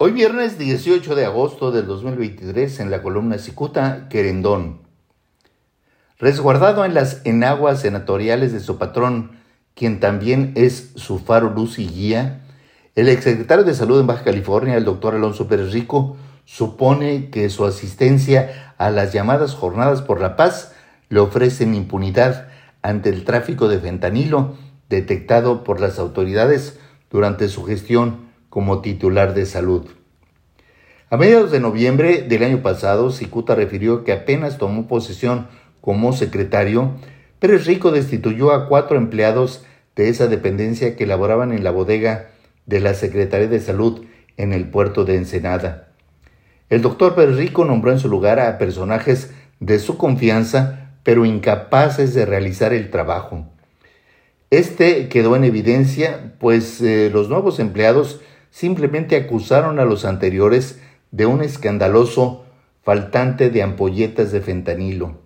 Hoy viernes 18 de agosto del 2023 en la columna Cicuta, Querendón. Resguardado en las enaguas senatoriales de su patrón, quien también es su faro luz y guía, el exsecretario de Salud en Baja California, el doctor Alonso Pérez Rico, supone que su asistencia a las llamadas jornadas por la paz le ofrecen impunidad ante el tráfico de fentanilo detectado por las autoridades durante su gestión como titular de salud. A mediados de noviembre del año pasado, Cicuta refirió que apenas tomó posesión como secretario, Pérez Rico destituyó a cuatro empleados de esa dependencia que laboraban en la bodega de la Secretaría de Salud en el puerto de Ensenada. El doctor Pérez Rico nombró en su lugar a personajes de su confianza, pero incapaces de realizar el trabajo. Este quedó en evidencia, pues eh, los nuevos empleados simplemente acusaron a los anteriores de un escandaloso faltante de ampolletas de fentanilo.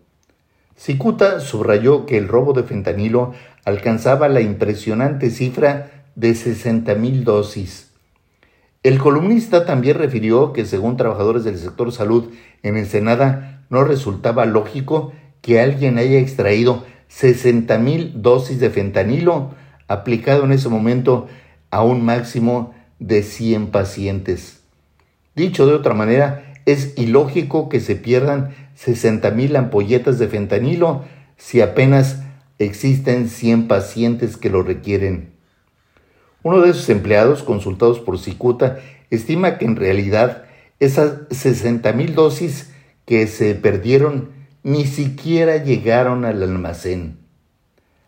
Cicuta subrayó que el robo de fentanilo alcanzaba la impresionante cifra de 60 mil dosis. El columnista también refirió que según trabajadores del sector salud en Ensenada no resultaba lógico que alguien haya extraído 60 mil dosis de fentanilo aplicado en ese momento a un máximo de 100 pacientes. Dicho de otra manera, es ilógico que se pierdan 60 mil ampolletas de fentanilo si apenas existen 100 pacientes que lo requieren. Uno de esos empleados, consultados por Cicuta, estima que en realidad esas 60 mil dosis que se perdieron ni siquiera llegaron al almacén.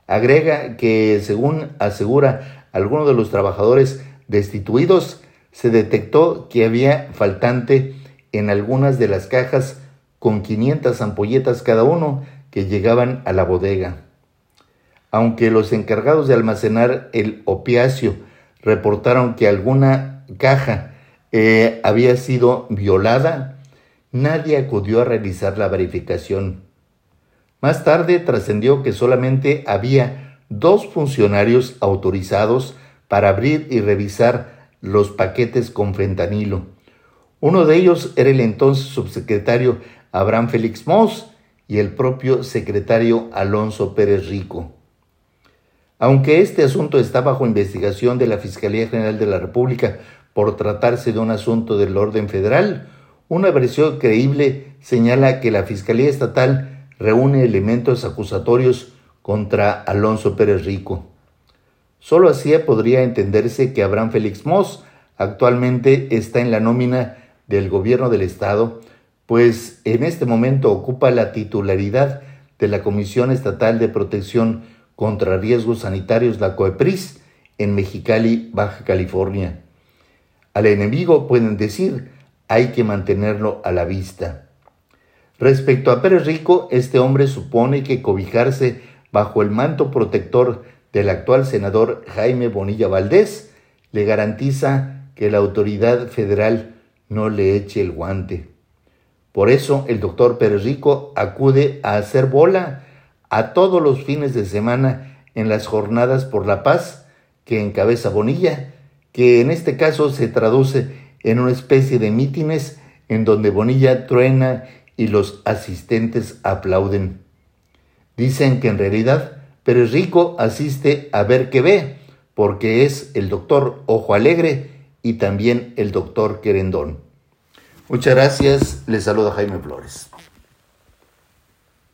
Agrega que, según asegura alguno de los trabajadores destituidos, se detectó que había faltante en algunas de las cajas con 500 ampolletas cada uno que llegaban a la bodega. Aunque los encargados de almacenar el opiáceo reportaron que alguna caja eh, había sido violada, nadie acudió a realizar la verificación. Más tarde trascendió que solamente había dos funcionarios autorizados para abrir y revisar los paquetes con fentanilo. Uno de ellos era el entonces subsecretario Abraham Félix Moss y el propio secretario Alonso Pérez Rico. Aunque este asunto está bajo investigación de la Fiscalía General de la República por tratarse de un asunto del orden federal, una versión creíble señala que la Fiscalía Estatal reúne elementos acusatorios contra Alonso Pérez Rico. Solo así podría entenderse que Abraham Félix Moss actualmente está en la nómina del gobierno del Estado, pues en este momento ocupa la titularidad de la Comisión Estatal de Protección contra Riesgos Sanitarios, la COEPRIS, en Mexicali, Baja California. Al enemigo pueden decir, hay que mantenerlo a la vista. Respecto a Pérez Rico, este hombre supone que cobijarse bajo el manto protector del actual senador Jaime Bonilla Valdés le garantiza que la autoridad federal no le eche el guante. Por eso el doctor Pérez Rico acude a hacer bola a todos los fines de semana en las jornadas por la paz que encabeza Bonilla, que en este caso se traduce en una especie de mítines en donde Bonilla truena y los asistentes aplauden. Dicen que en realidad Pérez Rico asiste a ver qué ve, porque es el doctor Ojo Alegre y también el doctor Querendón. Muchas gracias, les saluda Jaime Flores.